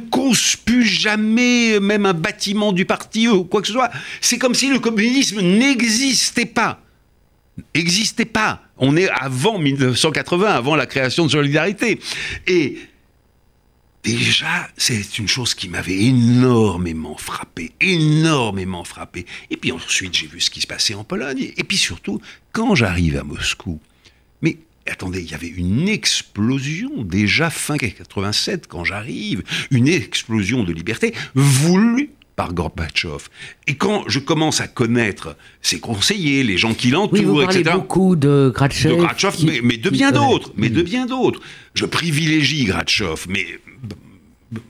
plus jamais même un bâtiment du parti ou quoi que ce soit. C'est comme si le communisme n'existait pas n'existait pas. On est avant 1980, avant la création de Solidarité. Et déjà, c'est une chose qui m'avait énormément frappé, énormément frappé. Et puis ensuite, j'ai vu ce qui se passait en Pologne. Et puis surtout, quand j'arrive à Moscou, mais attendez, il y avait une explosion déjà fin 87 quand j'arrive, une explosion de liberté voulue par Gorbatchev. Et quand je commence à connaître ses conseillers, les gens qui l'entourent, oui, etc. beaucoup de Gorbatchev. De mais, de bien d'autres, mais de bien d'autres. Je privilégie Gorbatchev, mais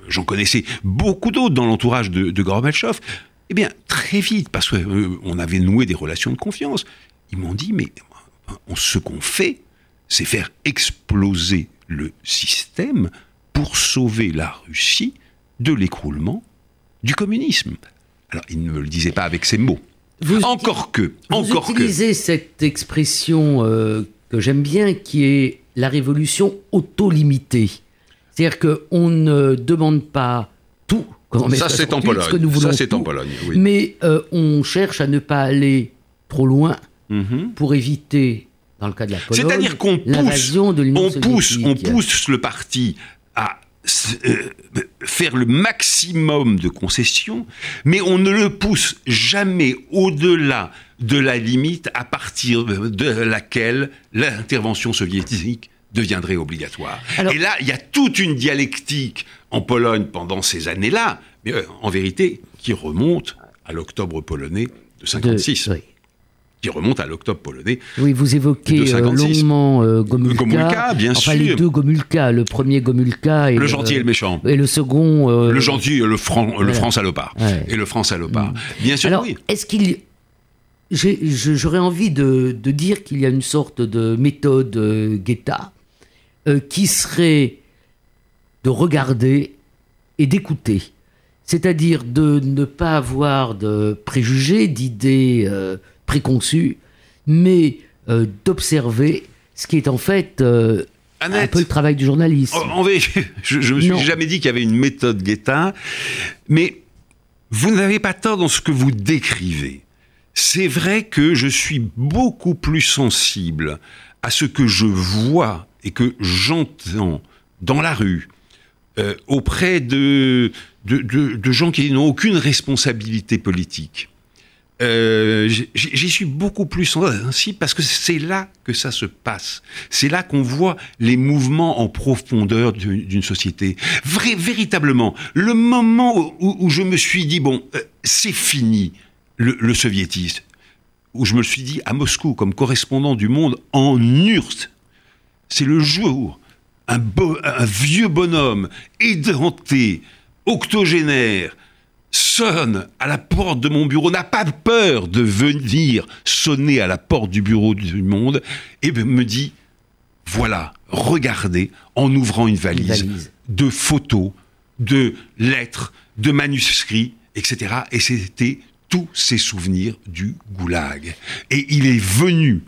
j'en connaissais beaucoup d'autres dans l'entourage de, de Gorbatchev. Eh bien, très vite, parce qu'on euh, avait noué des relations de confiance, ils m'ont dit, mais ce qu'on fait, c'est faire exploser le système pour sauver la Russie de l'écroulement du communisme. Alors, il ne me le disait pas avec ces mots. encore que, encore vous utilisez cette expression euh, que j'aime bien, qui est la révolution auto-limitée. C'est-à-dire qu'on ne demande pas tout. ça, c'est en Pologne. ça, c'est en Pologne. Oui. Mais euh, on cherche à ne pas aller trop loin mhm. pour éviter, dans le cas de la Pologne, C'est-à-dire qu'on pousse, on pousse, on pousse le parti à faire le maximum de concessions, mais on ne le pousse jamais au-delà de la limite à partir de laquelle l'intervention soviétique deviendrait obligatoire. Et là, il y a toute une dialectique en Pologne pendant ces années-là, mais euh, en vérité, qui remonte à l'octobre polonais de 56 qui remonte à l'octobre polonais. Oui, vous évoquez euh, longuement euh, Gomulka. Gomulka, bien enfin, les deux Gomulka, le premier Gomulka et le, gentil et le méchant. Et le second. Euh, le gentil, le franc, le franc salopard. Et le franc salopard. Mm. Bien sûr, Alors, oui. Est-ce qu'il J'aurais envie de, de dire qu'il y a une sorte de méthode Guetta qui serait de regarder et d'écouter. C'est-à-dire de ne pas avoir de préjugés, d'idées préconçues, mais euh, d'observer ce qui est en fait euh, un peu le travail du journaliste. En- en vérité, je, je me suis Non. jamais dit qu'il y avait une méthode Guetta, mais vous n'avez pas tort dans ce que vous décrivez. C'est vrai que je suis beaucoup plus sensible à ce que je vois et que j'entends dans la rue, euh, auprès de, de, de- de gens qui n'ont aucune responsabilité politique. Euh, J'y suis beaucoup plus sensible parce que c'est là que ça se passe. C'est là qu'on voit les mouvements en profondeur d'une société. Vrai, véritablement, le moment où, je me suis dit, bon, euh, c'est fini le, soviétisme, où je me suis dit à Moscou comme correspondant du monde en URSS, c'est le jour un, un vieux bonhomme édenté, octogénaire, sonne à la porte de mon bureau, n'a pas peur de venir sonner à la porte du bureau du monde et me dit voilà, regardez, en ouvrant une valise, valise. de photos, de lettres, de manuscrits, etc. Et c'était tous ces souvenirs du goulag. Et il est venu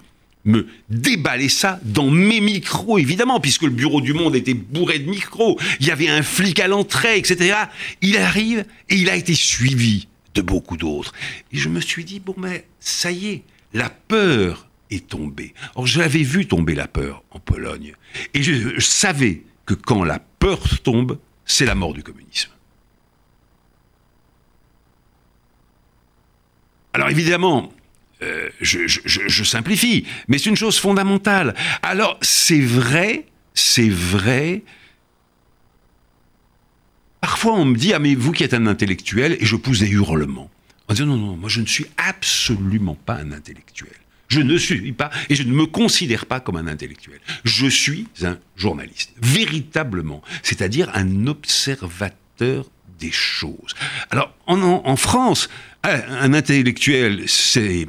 me déballer ça dans mes micros, évidemment, puisque le bureau du monde était bourré de micros. Il y avait un flic à l'entrée, etc. Il arrive et il a été suivi de beaucoup d'autres. Et je me suis dit, bon, mais ça y est, la peur est tombée. Or, je l'avais vu tomber la peur en Pologne. Et je, je savais que quand la peur tombe, c'est la mort du communisme. Alors évidemment, euh, je, je- simplifie, mais c'est une chose fondamentale. Alors c'est vrai, c'est vrai. Parfois on me dit ah mais vous qui êtes un intellectuel et je pousse des hurlements. On dit non non moi je ne suis absolument pas un intellectuel. Je ne suis pas et je ne me considère pas comme un intellectuel. Je suis un journaliste, véritablement, c'est-à-dire un observateur des choses. Alors en, en- en France, un intellectuel, c'est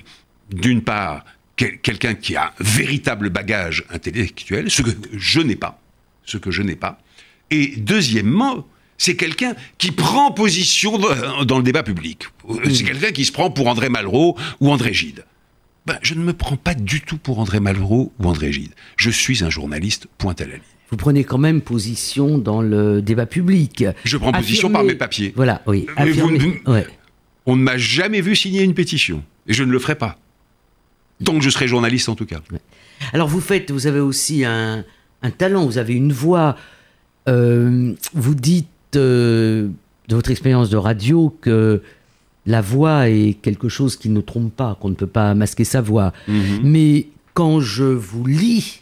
d'une part quel- quelqu'un qui a un véritable bagage intellectuel, ce que je n'ai pas, ce que je n'ai pas. Et deuxièmement, c'est quelqu'un qui prend position dans, le débat public. C'est quelqu'un qui se prend pour André Malraux ou André Gide. Ben, je ne me prends pas du tout pour André Malraux ou André Gide. Je suis un journaliste point à la ligne. Vous prenez quand même position dans le débat public. Je prends position par mes papiers. Voilà, oui. Vous ouais. On ne m'a jamais vu signer une pétition. Et je ne le ferai pas. Tant que je serai journaliste, en tout cas. Alors vous faites, vous avez aussi un, un talent, vous avez une voix. Euh, vous dites euh, de votre expérience de radio que la voix est quelque chose qui ne trompe pas, qu'on ne peut pas masquer sa voix. Mhm. Mais quand je vous lis,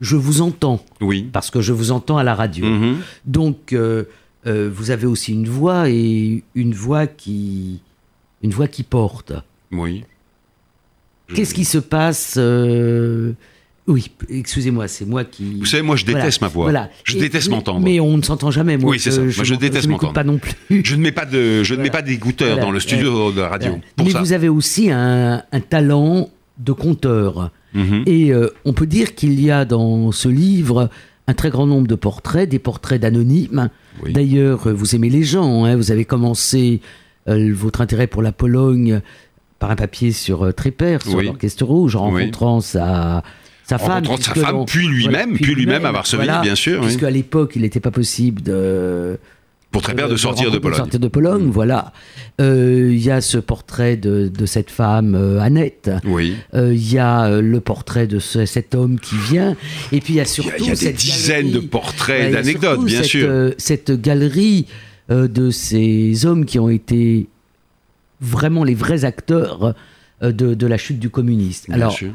je vous entends, Oui. parce que je vous entends à la radio. Mhm. Donc, euh, euh, vous avez aussi une voix et une voix qui, une voix qui porte. Oui. Qu'est-ce qui se passe euh, Oui, excusez-moi, c'est moi qui. Vous savez, moi, je Voilà, déteste ma voix. voilà. Je Et- déteste m'entendre. Mais on ne s'entend jamais, moi. Oui, c'est ça. Moi, je déteste m'entendre. pas non plus. Je ne mets pas de, je ne mets pas d'écouteurs dans le studio de la radio. Pour mais ça. vous avez aussi un, un talent de conteur. Mhm. Et euh, on peut dire qu'il y a dans ce livre un très grand nombre de portraits, des portraits d'anonymes. Oui. D'ailleurs, euh, vous aimez les gens. hein. Vous avez commencé euh, votre intérêt pour la Pologne par un papier sur euh, Trépère, sur Oui. l'Orchestre Rouge, en Oui. rencontrant sa, sa femme. rencontrant sa femme, puis lui-même, puis lui-même à Varsovie, bien sûr, oui. Puisque à l'époque, il n'était pas possible de Pour très bien de euh, sortir de Pologne. sortir de Pologne, voilà. Euh, Il y a ce portrait de, de cette femme, euh, Annette. Oui. Euh, Il y a euh, le portrait de ce- cet homme qui vient. Et puis il y a surtout il y a des cette dizaines galerie- de portraits, Ouais, d'anecdotes, bien cette, sûr. euh, cette galerie euh, de ces hommes qui ont été vraiment les vrais acteurs euh, de, de la chute du communisme. Bien Alors, sûr.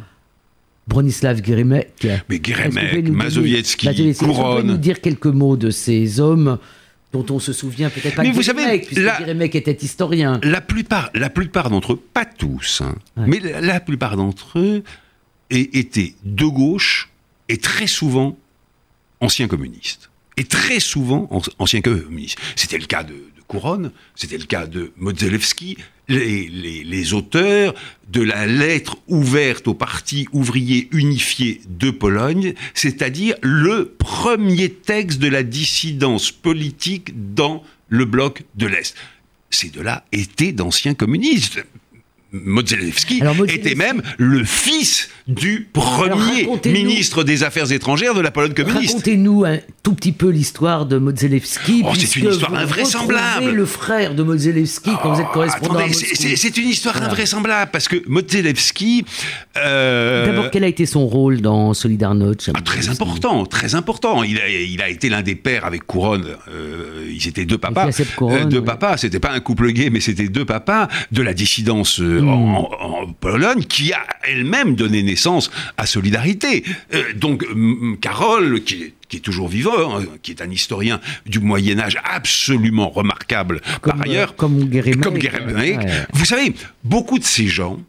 Bronislav Geremek. Mais donner- Mazowiecki, pouvez nous Couronne. dire quelques mots de ces hommes dont on se souvient peut-être pas Mais vous savez, Geremek, puisque la- était historien. La plupart, la plupart d'entre eux, pas tous, hein, Ouais. mais la, la plupart d'entre eux étaient de gauche et très souvent anciens communistes. Et très souvent an- anciens communistes. C'était le cas de Couronne, c'était le cas de Modzelewski, les, les- auteurs de la lettre ouverte au Parti ouvrier unifié de Pologne, c'est-à-dire le premier texte de la dissidence politique dans le bloc de l'Est. Ces deux-là étaient d'anciens communistes. Modzelewski était même le fils du premier ministre des Affaires étrangères de la Pologne communiste. Racontez-nous un tout petit peu l'histoire de Modzelewski. Oh, c'est une histoire invraisemblable. le frère de Modzelewski quand vous êtes oh, correspondant C'est une histoire invraisemblable parce que Modzelewski... Euh, D'abord, quel a été son rôle dans Solidarność ah, Très important, très important. Il a, il a, été l'un des pères avec Couronne. Euh, ils étaient deux papas. Euh, deux papas, c'était pas un couple gay, mais c'était deux papas de la dissidence en, Pologne, qui a elle-même donné naissance à Solidarité. Euh, donc, Carole, qui est toujours vivant, hein, qui est un historien du Moyen Âge absolument remarquable par ailleurs. Euh, comme Guérémec. Comme Vous savez, beaucoup de ces gens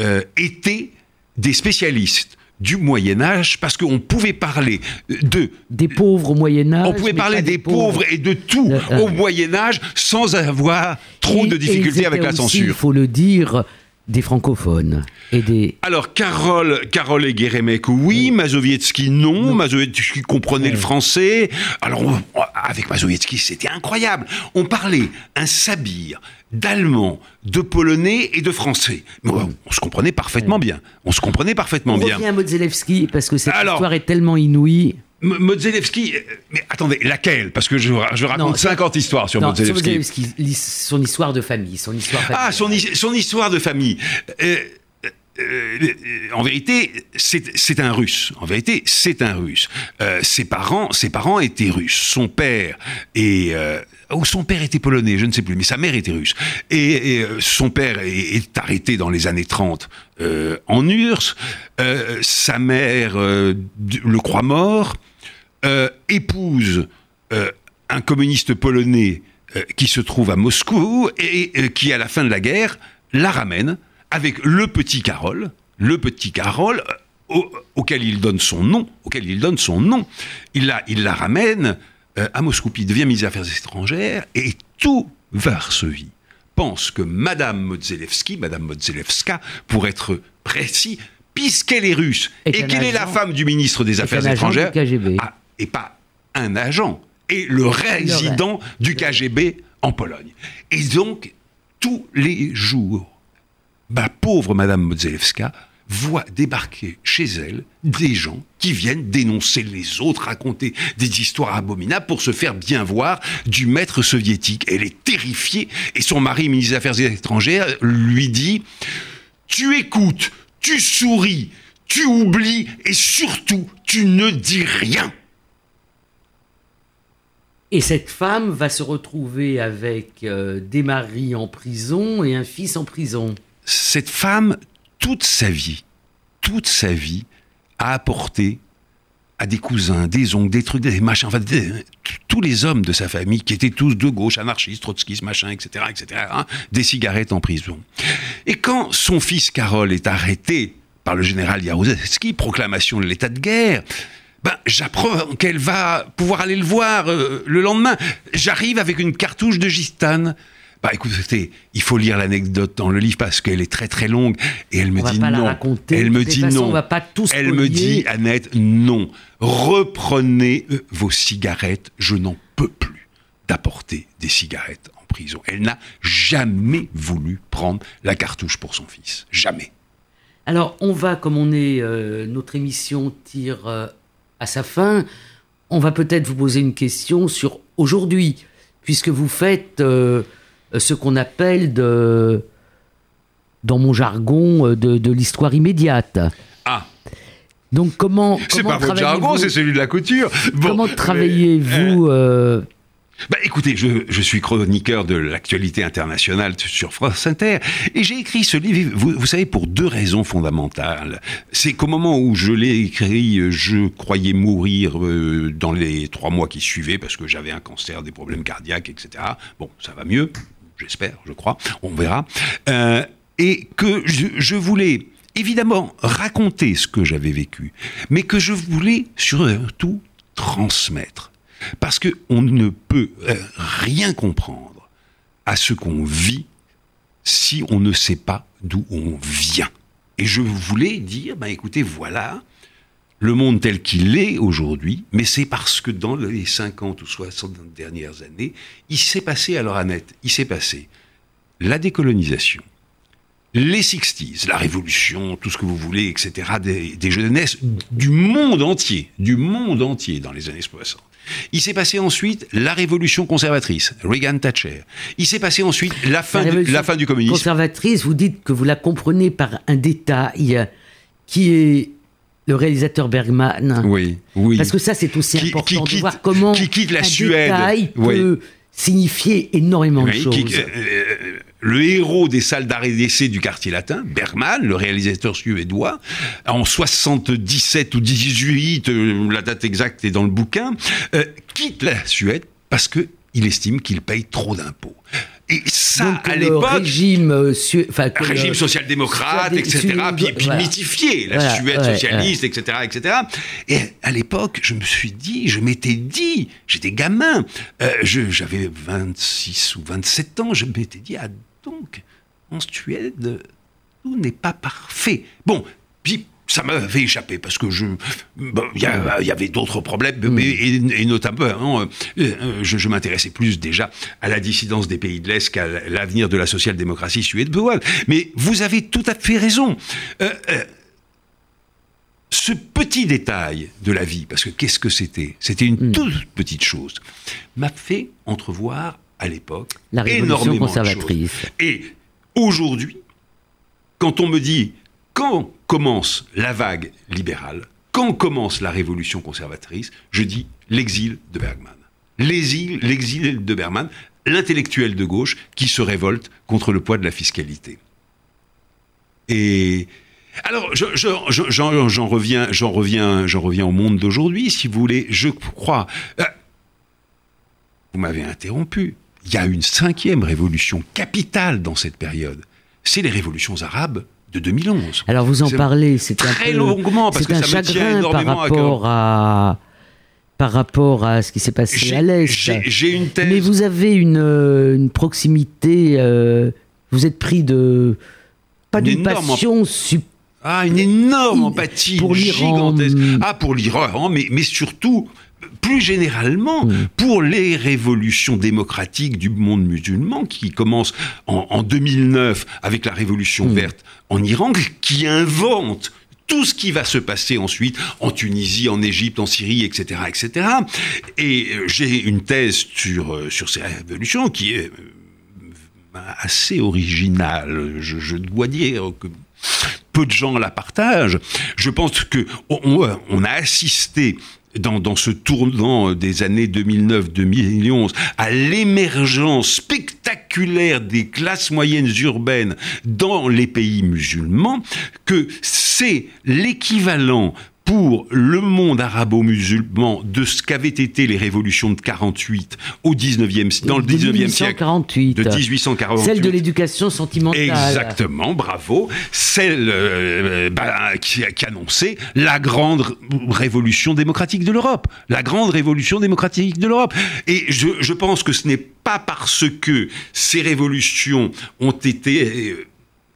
euh, étaient des spécialistes du Moyen Âge parce qu'on pouvait parler de des pauvres au Moyen Âge. On pouvait parler des, pauvres. et de tout au Moyen Âge sans avoir trop de difficultés avec la censure. Il faut le dire, des francophones et des... Alors, Carole, Carole et Guérémec, oui. Mazowiecki, non. Mazowiecki comprenait le français. Alors, avec Mazowiecki, c'était incroyable. On parlait un sabir d'allemand, de polonais et de français. on, se comprenait parfaitement bien. On se comprenait parfaitement bien. On revient à parce que cette histoire est tellement inouïe. Modzelewski, euh, mais attendez, laquelle? Parce que je, je raconte 50 histoires sur non, son histoire de famille, son histoire Ah, son, son histoire de famille. Euh, en vérité, c'est un Russe. En vérité, c'est un Russe. ses parents, ses parents étaient Russes. Son père ou son père était polonais, je ne sais plus, mais sa mère était russe. Et, son père est, arrêté dans les années 30 en URSS. sa mère le croit mort. Euh, épouse euh, un communiste polonais euh, qui se trouve à Moscou et qui, à la fin de la guerre, la ramène avec le petit Carole, le petit Carole, auquel il donne son nom, auquel il donne son nom. Il la, il la ramène à Moscou, il devient ministre des Affaires étrangères, et tout Varsovie pense que Madame Modzelewski, Madame Modzelewska, pour être précis, puisqu'elle est russe et, qu'elle est la femme du ministre des Affaires étrangères, et pas un agent, et le résident du KGB en Pologne. Et donc, tous les jours, ma pauvre Madame Modzelewska voit débarquer chez elle des gens qui viennent dénoncer les autres, raconter des histoires abominables pour se faire bien voir du maître soviétique. Elle est terrifiée et son mari, ministre des Affaires étrangères, lui dit Tu écoutes, tu souris, tu oublies et surtout tu ne dis rien. Et cette femme va se retrouver avec euh, des maris en prison et un fils en prison. Cette femme, toute sa vie, toute sa vie, a apporté à des cousins, des oncles, des trucs, des machins, enfin, tous les hommes de sa famille qui étaient tous de gauche, anarchistes, trotskistes, machin, etc., etc., hein, des cigarettes en prison. Et quand son fils Carole est arrêté par le général Jaruzelski, proclamation de l'état de guerre, ben, j'apprends qu'elle va pouvoir aller le voir euh, le lendemain. J'arrive avec une cartouche de gistane. Bah écoutez, il faut lire l'anecdote dans le livre parce qu'elle est très très longue et elle me dit non. elle me dit non. va pas tous elle me dit Annette non. Reprenez euh, vos cigarettes. Je n'en peux plus d'apporter des cigarettes en prison. Elle n'a jamais voulu prendre la cartouche pour son fils. Jamais. Alors on va, comme on est, euh, notre émission tire à sa fin, on va peut-être vous poser une question sur aujourd'hui, puisque vous faites euh, ce qu'on appelle de, dans mon jargon, euh, de, l'histoire immédiate. Ah. Donc comment, c'est pas votre jargon, c'est celui de la couture. comment travaillez-vous euh, bah, écoutez, je, suis chroniqueur de l'actualité internationale sur France Inter et j'ai écrit ce livre, vous, savez, pour deux raisons fondamentales. C'est qu'au moment où je l'ai écrit, je croyais mourir euh, dans les trois mois qui suivaient parce que j'avais un cancer, des problèmes cardiaques, etc. Bon, ça va mieux, j'espère, je crois, on verra. Euh, et que je voulais évidemment raconter ce que j'avais vécu, mais que je voulais surtout transmettre parce qu'on ne peut euh, rien comprendre à ce qu'on vit si on ne sait pas d'où on vient. Et je voulais dire, ben écoutez, voilà, le monde tel qu'il est aujourd'hui, mais c'est parce que dans les 50 ou 60 dernières années, il s'est passé, alors Annette, il s'est passé la décolonisation, les 60s, la révolution, tout ce que vous voulez, etc., des, des jeunesses du monde entier, du monde entier dans les années 60. Il s'est passé ensuite la révolution conservatrice, Reagan Thatcher. Il s'est passé ensuite la fin, La du, la fin du communisme. Conservatrice, vous dites que vous la comprenez par un détail qui est le réalisateur Bergman. Oui, oui. Parce que ça, c'est aussi Qui- important qui de quitte- voir comment qui quitte la un Suède. détail Oui. peut signifier énormément de choses. qui- euh, le héros des salles d'arrêt d'essai du quartier latin, Bergman, le réalisateur suédois, en 77 ou 18, euh, la date exacte est dans le bouquin, euh, quitte la Suède parce que il estime qu'il paye trop d'impôts. Et ça, Donc, à l'époque, régime, euh, su- régime social-démocrate, etc., Suède- puis, puis voilà. mythifié, la Voilà, Suède ouais, socialiste, etc., etc. Et à l'époque, je me suis dit, je m'étais dit, j'étais gamin, euh, j'avais 26 ou 27 ans, je m'étais dit, ah donc, en Suède, tout n'est pas parfait. Bon, puis ça m'avait échappé parce que je, bon, il y, avait d'autres problèmes, mais- et, et notamment, euh, euh, je, je m'intéressais plus déjà à la dissidence des pays de l'Est qu'à l'avenir de la social-démocratie suédoise. Mais vous avez tout à fait raison. Euh, euh, ce petit détail de la vie, parce que qu'est-ce que c'était? C'était une toute petite chose, m'a fait entrevoir à l'époque La révolution énormément de conservatrice. choses. Et aujourd'hui, quand on me dit quand commence la vague libérale, quand commence la révolution conservatrice, je dis l'exil de Bergman. L'exil, de Bergman, l'intellectuel de gauche qui se révolte contre le poids de la fiscalité. Et alors, je- je- je- j'en j'en reviens, j'en reviens, j'en reviens au monde d'aujourd'hui, si vous voulez. Je crois. euh, vous m'avez interrompu. Il y a une cinquième révolution capitale dans cette période. C'est les révolutions arabes de 2011. Alors vous en parlez, c'est un très peu, longuement, parce que un ça me tient chagrin par énormément à rapport à, par rapport à ce qui s'est passé à l'Est. J'ai une thèse. Mais vous avez une, euh, une proximité, euh, vous êtes pris de pas Une d'une passion sup- Ah, une énorme empathie pour gigantesque. Ah, pour l'Iran, mais, mais surtout, plus généralement, Hum. pour les révolutions démocratiques du monde musulman qui commencent en, en 2009 avec la révolution Hum. verte en Iran, qui invente tout ce qui va se passer ensuite en Tunisie, en Égypte, en Syrie, etc., etc. Et euh, j'ai une thèse sur, euh, sur ces révolutions qui est euh, assez originale. Je, je dois dire que peu de gens la partagent. Je pense que on, on- on a assisté dans, dans ce tournant des années 2009-2011 à l'émergence spectaculaire des classes moyennes urbaines dans les pays musulmans, que c'est l'équivalent pour le monde arabo-musulman de ce qu'avaient été les révolutions de 48 au 19e, si- dans le de 19e siècle. 1848. De 1848. Celle de l'éducation sentimentale. Exactement, bravo. Celle euh, bah, qui, qui annonçait la grande révolution démocratique de l'Europe. La grande révolution démocratique de l'Europe. Et je, je pense que ce n'est pas parce que ces révolutions ont été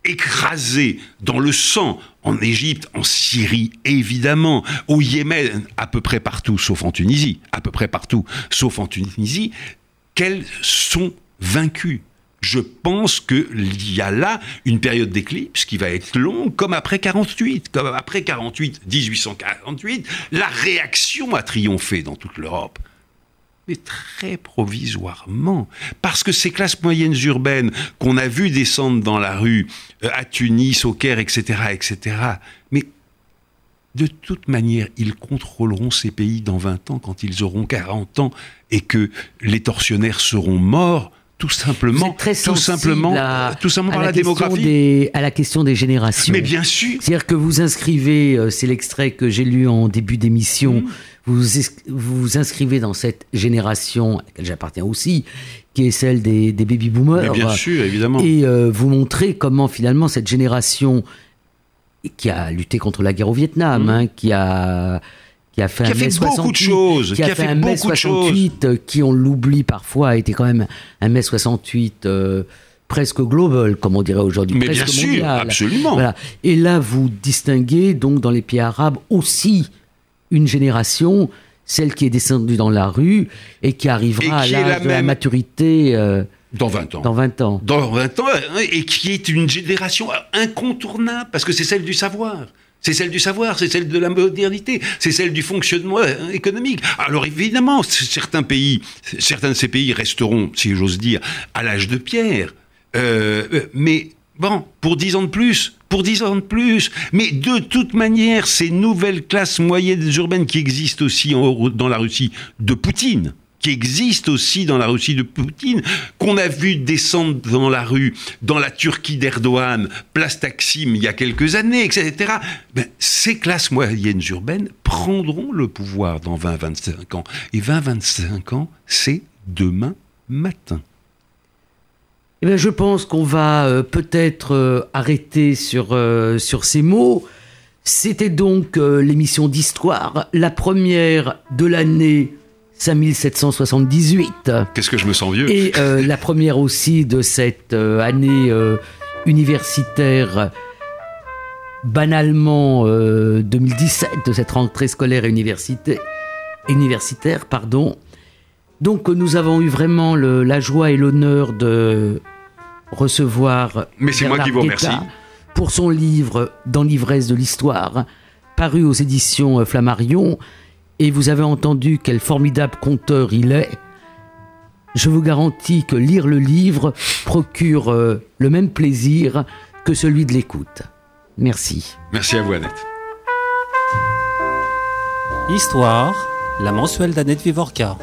écrasées dans le sang en Égypte, en Syrie, évidemment, au Yémen, à peu près partout, sauf en Tunisie, à peu près partout, sauf en Tunisie, qu'elles sont vaincues. Je pense qu'il y a là une période d'éclipse qui va être longue, comme après 48. Comme après 48, 1848, la réaction a triomphé dans toute l'Europe mais très provisoirement. Parce que ces classes moyennes urbaines qu'on a vues descendre dans la rue, euh, à Tunis, au Caire, etc., etc., mais de toute manière, ils contrôleront ces pays dans 20 ans quand ils auront 40 ans et que les tortionnaires seront morts, tout simplement, très tout simplement, à, tout simplement à par la, question démographie. des- à la question des générations. Mais bien sûr. C'est-à-dire que vous inscrivez, euh, c'est l'extrait que j'ai lu en début d'émission, Mmh. Vous vous inscrivez dans cette génération, à laquelle j'appartiens aussi, qui est celle des, des baby-boomers. Bien sûr, évidemment. Et euh, vous montrez comment finalement cette génération qui a lutté contre la guerre au Vietnam, hein, qui a qui a fait Mmh. Qui a un fait mai beaucoup de 68, choses, qui a, fait, un mai beaucoup de choses. 68, euh, qui on l'oublie parfois, a été quand même un mai 68 euh, presque global, comme on dirait aujourd'hui, Mais presque bien sûr, mondial. absolument. Voilà. Et là, vous distinguez donc dans les pays arabes aussi une génération, celle qui est descendue dans la rue et qui arrivera à l'âge de la maturité. Euh, dans 20 ans. Dans 20 ans. Dans 20 ans, hein, et qui est une génération incontournable, parce que c'est celle du savoir. C'est celle du savoir, c'est celle de la modernité, c'est celle du fonctionnement euh, économique. Alors évidemment, certains pays, certains de ces pays resteront, si j'ose dire, à l'âge de pierre. Euh, mais bon, pour dix ans de plus, pour dix ans de plus. Mais de toute manière, ces nouvelles classes moyennes urbaines qui existent aussi dans la Russie de Poutine, qui existe aussi dans la Russie de Poutine, qu'on a vu descendre dans la rue, dans la Turquie d'Erdogan, place Taksim il y a quelques années, etc. Ben, ces classes moyennes urbaines prendront le pouvoir dans 20-25 ans. Et 20-25 ans, c'est demain matin. Eh bien, je pense qu'on va euh, peut-être euh, arrêter sur, euh, sur ces mots. C'était donc l'émission d'histoire, la première de l'année 5778. Qu'est-ce que je me sens vieux? Et la première aussi de cette année universitaire banalement 2017, de cette rentrée scolaire et universitaire. Pardon. Donc nous avons eu vraiment la joie et l'honneur de recevoir Mais c'est moi qui vous remercie. pour son livre Dans l'ivresse de l'histoire, paru aux éditions Flammarion et vous avez entendu quel formidable conteur il est, je vous garantis que lire le livre procure euh, le même plaisir que celui de l'écoute. Merci. Merci à vous, Annette. Histoire, la mensuelle d'Annette Vivorca.